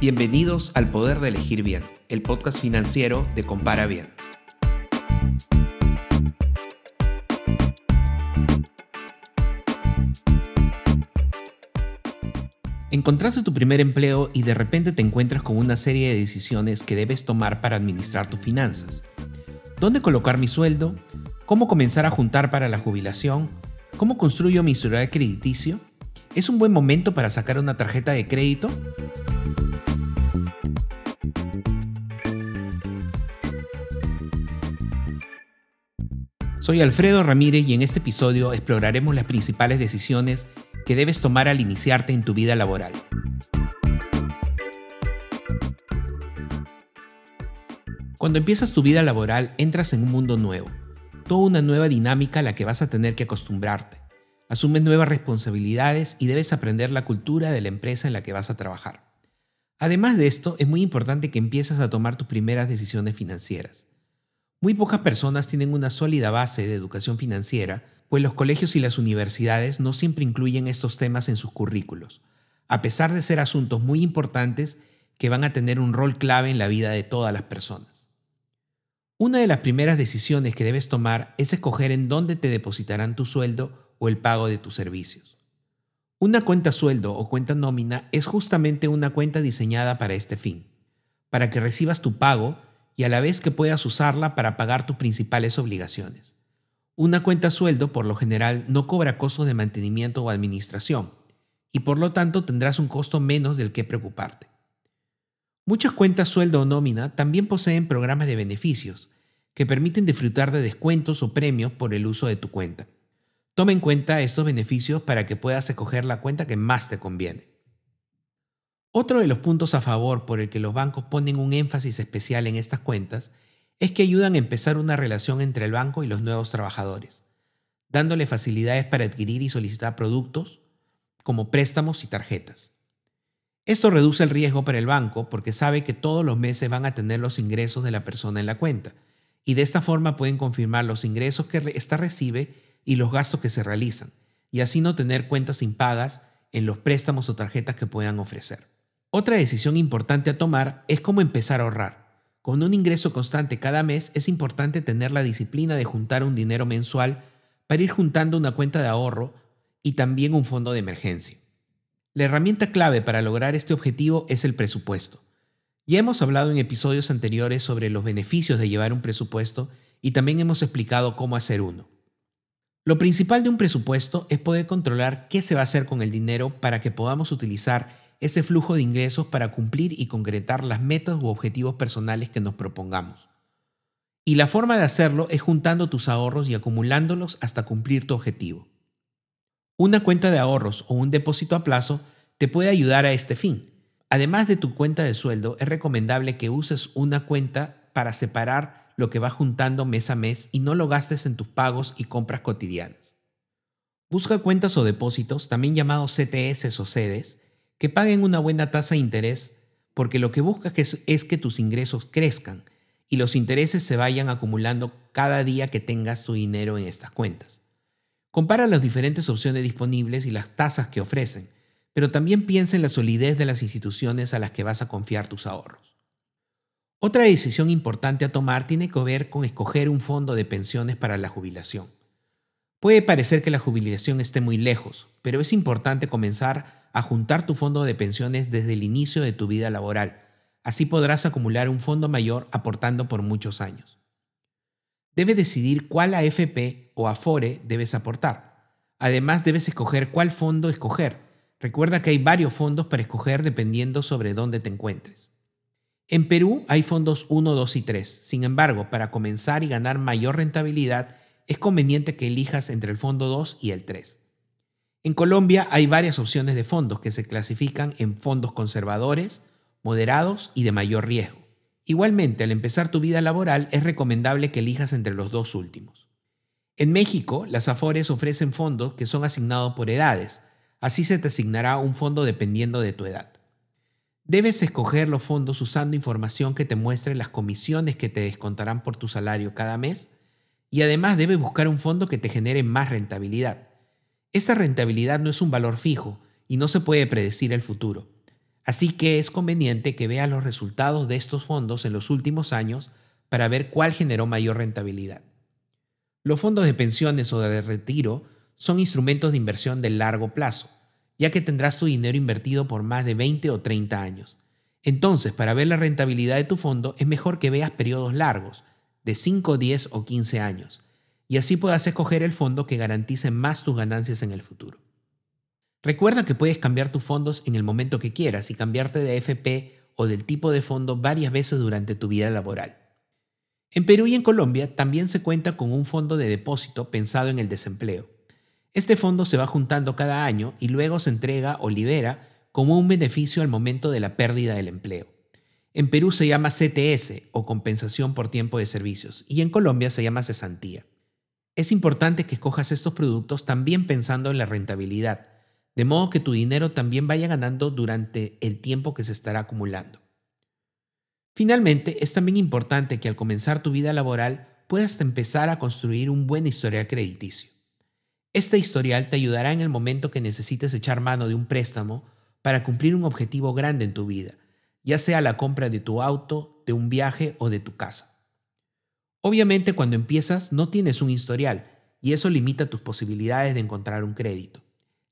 Bienvenidos al Poder de Elegir Bien, el podcast financiero de Compara Bien. Encontraste tu primer empleo y de repente te encuentras con una serie de decisiones que debes tomar para administrar tus finanzas. ¿Dónde colocar mi sueldo? ¿Cómo comenzar a juntar para la jubilación? ¿Cómo construyo mi historial crediticio? ¿Es un buen momento para sacar una tarjeta de crédito? Soy Alfredo Ramírez y en este episodio exploraremos las principales decisiones que debes tomar al iniciarte en tu vida laboral. Cuando empiezas tu vida laboral entras en un mundo nuevo, toda una nueva dinámica a la que vas a tener que acostumbrarte. Asumes nuevas responsabilidades y debes aprender la cultura de la empresa en la que vas a trabajar. Además de esto, es muy importante que empieces a tomar tus primeras decisiones financieras. Muy pocas personas tienen una sólida base de educación financiera, pues los colegios y las universidades no siempre incluyen estos temas en sus currículos, a pesar de ser asuntos muy importantes que van a tener un rol clave en la vida de todas las personas. Una de las primeras decisiones que debes tomar es escoger en dónde te depositarán tu sueldo o el pago de tus servicios. Una cuenta sueldo o cuenta nómina es justamente una cuenta diseñada para este fin, para que recibas tu pago y a la vez que puedas usarla para pagar tus principales obligaciones. Una cuenta sueldo por lo general no cobra costos de mantenimiento o administración, y por lo tanto tendrás un costo menos del que preocuparte. Muchas cuentas sueldo o nómina también poseen programas de beneficios que permiten disfrutar de descuentos o premios por el uso de tu cuenta. Toma en cuenta estos beneficios para que puedas escoger la cuenta que más te conviene. Otro de los puntos a favor por el que los bancos ponen un énfasis especial en estas cuentas es que ayudan a empezar una relación entre el banco y los nuevos trabajadores, dándole facilidades para adquirir y solicitar productos como préstamos y tarjetas. Esto reduce el riesgo para el banco porque sabe que todos los meses van a tener los ingresos de la persona en la cuenta y de esta forma pueden confirmar los ingresos que ésta recibe y los gastos que se realizan y así no tener cuentas impagas en los préstamos o tarjetas que puedan ofrecer. Otra decisión importante a tomar es cómo empezar a ahorrar. Con un ingreso constante cada mes es importante tener la disciplina de juntar un dinero mensual para ir juntando una cuenta de ahorro y también un fondo de emergencia. La herramienta clave para lograr este objetivo es el presupuesto. Ya hemos hablado en episodios anteriores sobre los beneficios de llevar un presupuesto y también hemos explicado cómo hacer uno. Lo principal de un presupuesto es poder controlar qué se va a hacer con el dinero para que podamos utilizar ese flujo de ingresos para cumplir y concretar las metas u objetivos personales que nos propongamos. Y la forma de hacerlo es juntando tus ahorros y acumulándolos hasta cumplir tu objetivo. Una cuenta de ahorros o un depósito a plazo te puede ayudar a este fin. Además de tu cuenta de sueldo, es recomendable que uses una cuenta para separar lo que va juntando mes a mes y no lo gastes en tus pagos y compras cotidianas. Busca cuentas o depósitos, también llamados CTS o sedes, que paguen una buena tasa de interés porque lo que buscas es, que tus ingresos crezcan y los intereses se vayan acumulando cada día que tengas tu dinero en estas cuentas. Compara las diferentes opciones disponibles y las tasas que ofrecen, pero también piensa en la solidez de las instituciones a las que vas a confiar tus ahorros. Otra decisión importante a tomar tiene que ver con escoger un fondo de pensiones para la jubilación. Puede parecer que la jubilación esté muy lejos, pero es importante comenzar a juntar tu fondo de pensiones desde el inicio de tu vida laboral. Así podrás acumular un fondo mayor aportando por muchos años. Debes decidir cuál AFP o Afore debes aportar. Además, debes escoger cuál fondo escoger. Recuerda que hay varios fondos para escoger dependiendo sobre dónde te encuentres. En Perú hay fondos 1, 2 y 3. Sin embargo, para comenzar y ganar mayor rentabilidad, es conveniente que elijas entre el fondo 2 y el 3. En Colombia hay varias opciones de fondos que se clasifican en fondos conservadores, moderados y de mayor riesgo. Igualmente, al empezar tu vida laboral es recomendable que elijas entre los dos últimos. En México, las AFORES ofrecen fondos que son asignados por edades, así se te asignará un fondo dependiendo de tu edad. Debes escoger los fondos usando información que te muestre las comisiones que te descontarán por tu salario cada mes y además debes buscar un fondo que te genere más rentabilidad. Esa rentabilidad no es un valor fijo y no se puede predecir el futuro. Así que es conveniente que veas los resultados de estos fondos en los últimos años para ver cuál generó mayor rentabilidad. Los fondos de pensiones o de retiro son instrumentos de inversión de largo plazo, ya que tendrás tu dinero invertido por más de 20 o 30 años. Entonces, para ver la rentabilidad de tu fondo es mejor que veas periodos largos, de 5, 10 o 15 años, y así puedas escoger el fondo que garantice más tus ganancias en el futuro. Recuerda que puedes cambiar tus fondos en el momento que quieras y cambiarte de FP o del tipo de fondo varias veces durante tu vida laboral. En Perú y en Colombia también se cuenta con un fondo de depósito pensado en el desempleo. Este fondo se va juntando cada año y luego se entrega o libera como un beneficio al momento de la pérdida del empleo. En Perú se llama CTS o compensación por tiempo de servicios y en Colombia se llama cesantía. Es importante que escojas estos productos también pensando en la rentabilidad de modo que tu dinero también vaya ganando durante el tiempo que se estará acumulando. Finalmente, es también importante que al comenzar tu vida laboral puedas empezar a construir un buen historial crediticio. Este historial te ayudará en el momento que necesites echar mano de un préstamo para cumplir un objetivo grande en tu vida, ya sea la compra de tu auto, de un viaje o de tu casa. Obviamente cuando empiezas no tienes un historial y eso limita tus posibilidades de encontrar un crédito.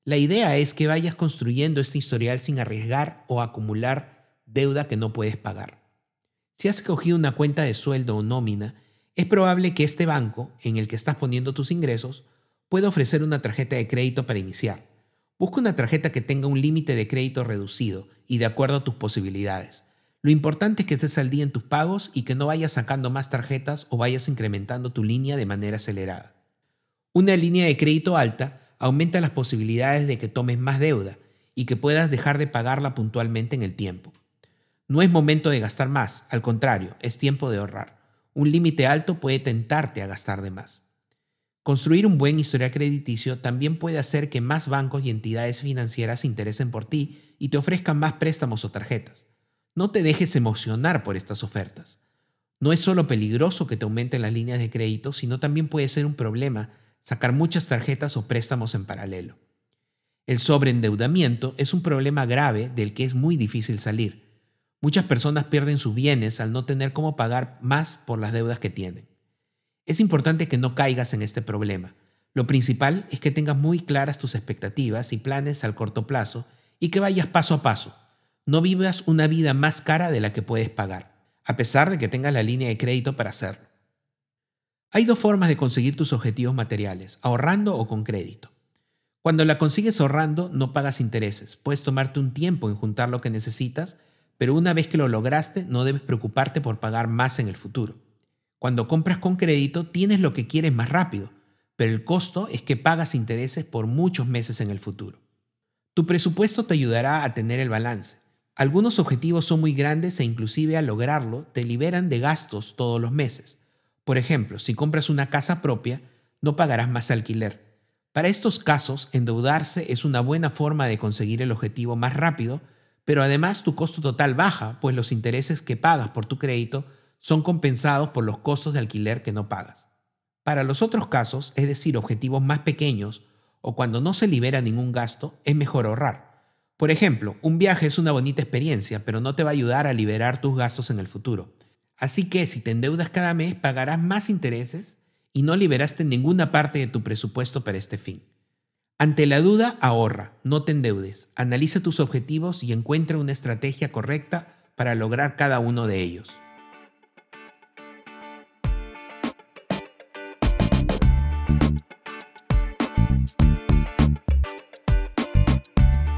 La idea es que vayas construyendo este historial sin arriesgar o acumular deuda que no puedes pagar. Si has escogido una cuenta de sueldo o nómina, es probable que este banco, en el que estás poniendo tus ingresos, pueda ofrecer una tarjeta de crédito para iniciar. Busca una tarjeta que tenga un límite de crédito reducido y de acuerdo a tus posibilidades. Lo importante es que estés al día en tus pagos y que no vayas sacando más tarjetas o vayas incrementando tu línea de manera acelerada. Una línea de crédito alta aumenta las posibilidades de que tomes más deuda y que puedas dejar de pagarla puntualmente en el tiempo. No es momento de gastar más, al contrario, es tiempo de ahorrar. Un límite alto puede tentarte a gastar de más. Construir un buen historial crediticio también puede hacer que más bancos y entidades financieras se interesen por ti y te ofrezcan más préstamos o tarjetas. No te dejes emocionar por estas ofertas. No es solo peligroso que te aumenten las líneas de crédito, sino también puede ser un problema sacar muchas tarjetas o préstamos en paralelo. El sobreendeudamiento es un problema grave del que es muy difícil salir. Muchas personas pierden sus bienes al no tener cómo pagar más por las deudas que tienen. Es importante que no caigas en este problema. Lo principal es que tengas muy claras tus expectativas y planes al corto plazo y que vayas paso a paso. No vivas una vida más cara de la que puedes pagar, a pesar de que tengas la línea de crédito para hacerlo. Hay dos formas de conseguir tus objetivos materiales, ahorrando o con crédito. Cuando la consigues ahorrando, no pagas intereses. Puedes tomarte un tiempo en juntar lo que necesitas, pero una vez que lo lograste, no debes preocuparte por pagar más en el futuro. Cuando compras con crédito, tienes lo que quieres más rápido, pero el costo es que pagas intereses por muchos meses en el futuro. Tu presupuesto te ayudará a tener el balance. Algunos objetivos son muy grandes e inclusive al lograrlo te liberan de gastos todos los meses. Por ejemplo, si compras una casa propia, no pagarás más alquiler. Para estos casos, endeudarse es una buena forma de conseguir el objetivo más rápido, pero además tu costo total baja, pues los intereses que pagas por tu crédito son compensados por los costos de alquiler que no pagas. Para los otros casos, es decir, objetivos más pequeños o cuando no se libera ningún gasto, es mejor ahorrar. Por ejemplo, un viaje es una bonita experiencia, pero no te va a ayudar a liberar tus gastos en el futuro. Así que si te endeudas cada mes, pagarás más intereses y no liberaste ninguna parte de tu presupuesto para este fin. Ante la duda, ahorra, no te endeudes, analiza tus objetivos y encuentra una estrategia correcta para lograr cada uno de ellos.